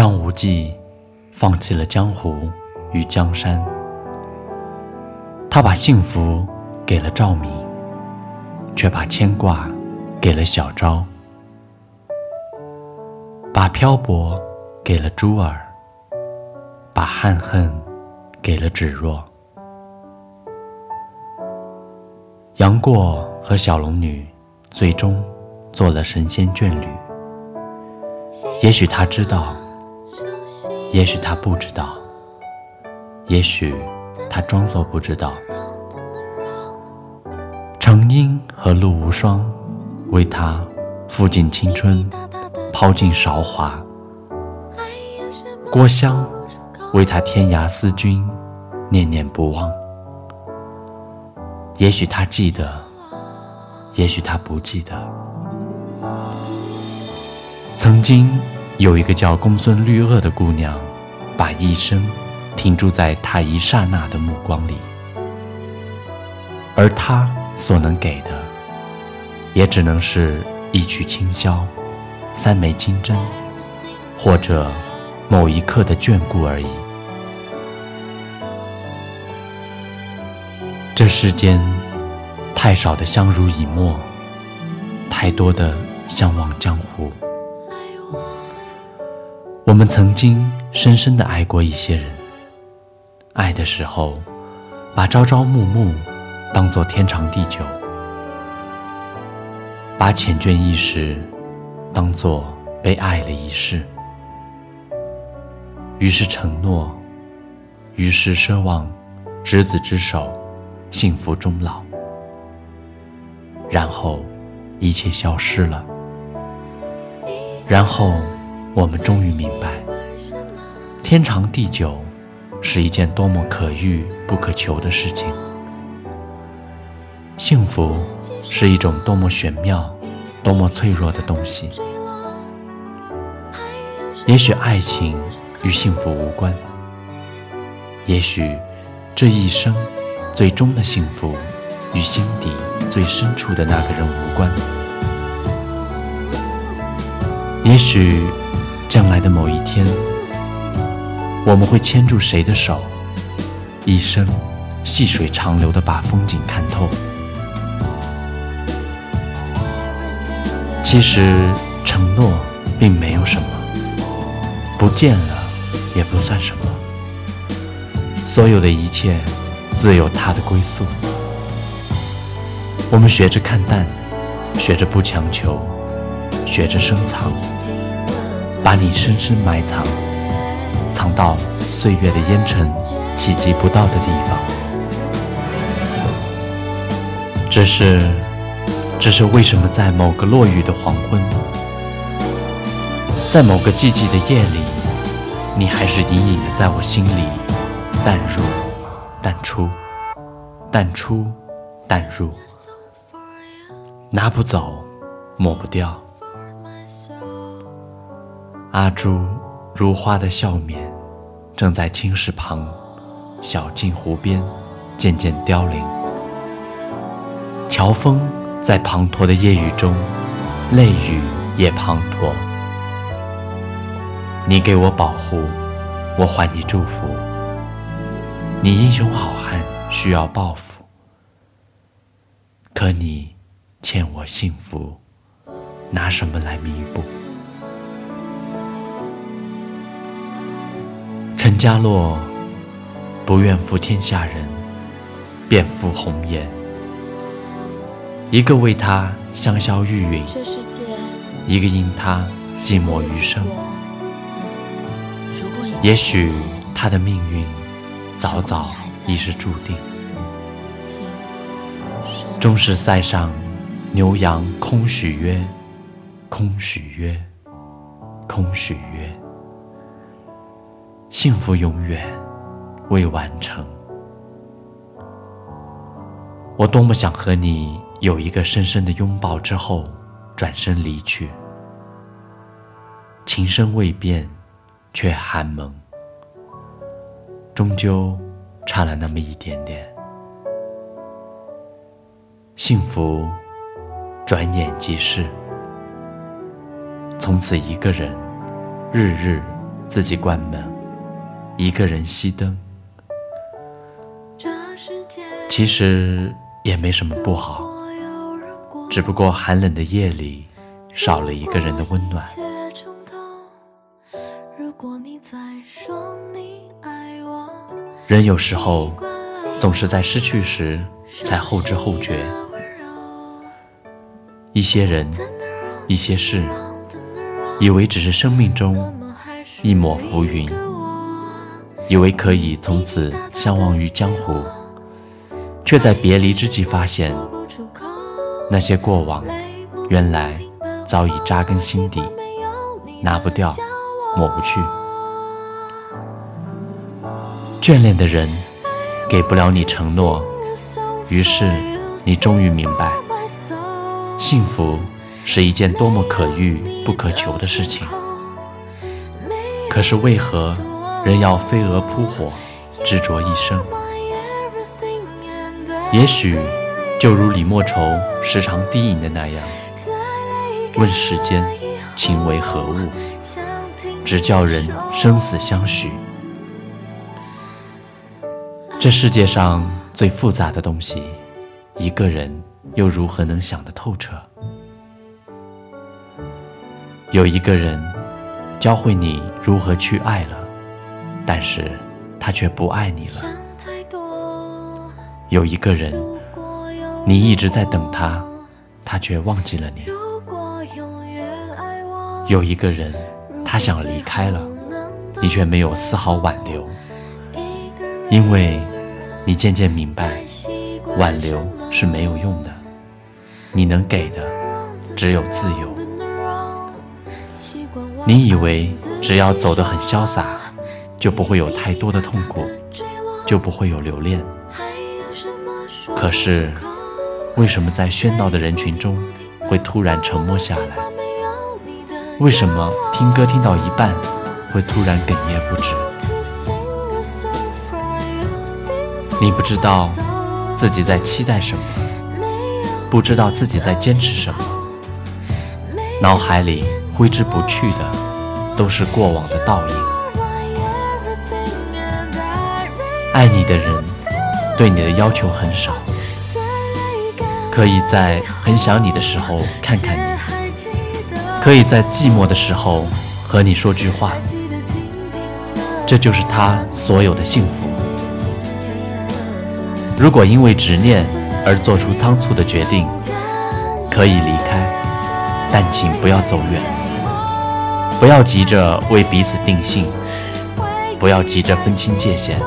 张无忌放弃了江湖与江山，他把幸福给了赵敏，却把牵挂给了小昭，把漂泊给了珠儿，把憾恨给了芷若。杨过和小龙女最终做了神仙眷侣。也许他知道，也许他不知道，也许他装作不知道。程英和陆无双为他付尽青春，抛尽韶华；郭襄为他天涯思君，念念不忘。也许他记得，也许他不记得。曾经有一个叫公孙绿萼的姑娘，把一生停驻在他一刹那的目光里，而他所能给的，也只能是一曲清箫，三枚金针，或者某一刻的眷顾而已。这世间太少的相濡以沫，太多的相忘江湖。我们曾经深深的爱过一些人，爱的时候，把朝朝暮暮当作天长地久，把缱绻一时当作被爱了一世，于是承诺，于是奢望执子之手。幸福终老，然后一切消失了，然后我们终于明白，天长地久是一件多么可遇不可求的事情，幸福是一种多么玄妙、多么脆弱的东西。也许爱情与幸福无关，也许这一生。最终的幸福与心底最深处的那个人无关。也许将来的某一天，我们会牵住谁的手，一生细水长流的把风景看透。其实承诺并没有什么，不见了也不算什么，所有的一切。自有它的归宿。我们学着看淡，学着不强求，学着深藏，把你深深埋藏，藏到岁月的烟尘企及不到的地方。只是，只是为什么在某个落雨的黄昏，在某个寂寂的夜里，你还是隐隐的在我心里淡入？淡出，淡出，淡入，拿不走，抹不掉。阿朱如花的笑面，正在青石旁，小径湖边，渐渐凋零。乔峰在滂沱的夜雨中，泪雨也滂沱。你给我保护，我还你祝福。你英雄好汉需要报复，可你欠我幸福，拿什么来弥补？陈家洛不愿负天下人，便负红颜。一个为他香消玉殒，一个因他寂寞余生。也许他的命运。早早已是注定。终是塞上牛羊空许约，空许约，空许约。幸福永远未完成。我多么想和你有一个深深的拥抱之后，转身离去。情深未变，却寒盟。终究差了那么一点点，幸福转眼即逝，从此一个人，日日自己关门，一个人熄灯。其实也没什么不好，只不过寒冷的夜里少了一个人的温暖。人有时候总是在失去时才后知后觉，一些人，一些事，以为只是生命中一抹浮云，以为可以从此相忘于江湖，却在别离之际发现，那些过往原来早已扎根心底，拿不掉，抹不去。眷恋的人给不了你承诺，于是你终于明白，幸福是一件多么可遇不可求的事情。可是为何人要飞蛾扑火，执着一生？也许就如李莫愁时常低吟的那样：“问世间情为何物，只叫人生死相许。”这世界上最复杂的东西，一个人又如何能想得透彻？有一个人教会你如何去爱了，但是他却不爱你了。有一个人，你一直在等他，他却忘记了你。有一个人，他想离开了，你却没有丝毫挽留。因为，你渐渐明白，挽留是没有用的。你能给的只有自由。你以为只要走得很潇洒，就不会有太多的痛苦，就不会有留恋。可是，为什么在喧闹的人群中会突然沉默下来？为什么听歌听到一半会突然哽咽不止？你不知道自己在期待什么，不知道自己在坚持什么，脑海里挥之不去的都是过往的倒影。爱你的人对你的要求很少，可以在很想你的时候看看你，可以在寂寞的时候和你说句话，这就是他所有的幸福。如果因为执念而做出仓促的决定，可以离开，但请不要走远。不要急着为彼此定性，不要急着分清界限。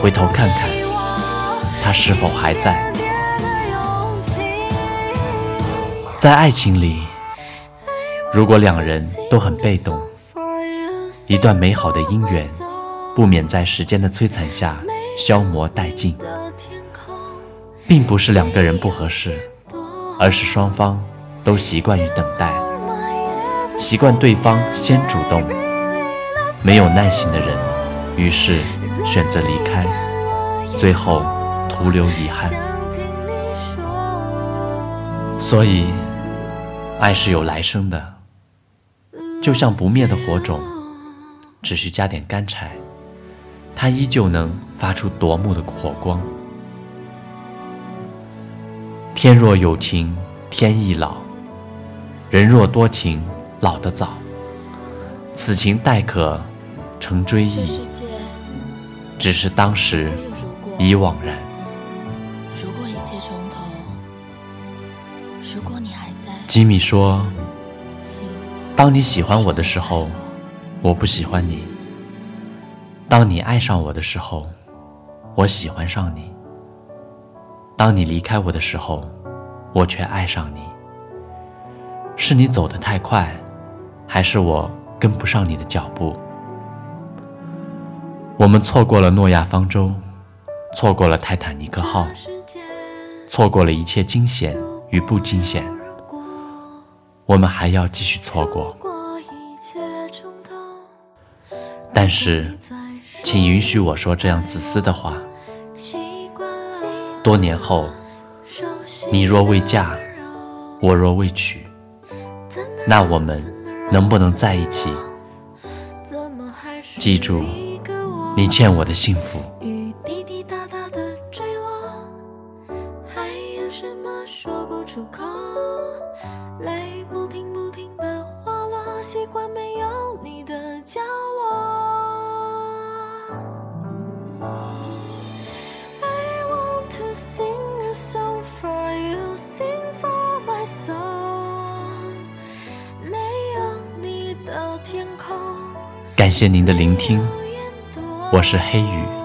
回头看看，他是否还在？在爱情里，如果两人都很被动，一段美好的姻缘，不免在时间的摧残下。消磨殆尽，并不是两个人不合适，而是双方都习惯于等待，习惯对方先主动。没有耐心的人，于是选择离开，最后徒留遗憾。所以，爱是有来生的，就像不灭的火种，只需加点干柴。它依旧能发出夺目的火光。天若有情天亦老，人若多情老得早。此情待可成追忆，只是当时已惘然。如果一切从头，如果你还在。吉米说：“当你喜欢我的时候，我不喜欢你。”当你爱上我的时候，我喜欢上你；当你离开我的时候，我却爱上你。是你走得太快，还是我跟不上你的脚步？我们错过了诺亚方舟，错过了泰坦尼克号，错过了一切惊险与不惊险，我们还要继续错过。但是。请允许我说这样自私的话。多年后，你若未嫁，我若未娶，那我们能不能在一起？记住，你欠我的幸福。雨滴滴答答的坠落，还有什么说不出口？泪不停不停的滑落，习惯没有你的角落。I want to sing a song for you, sing for my soul。没有你的天空。感谢您的聆听，我是黑羽。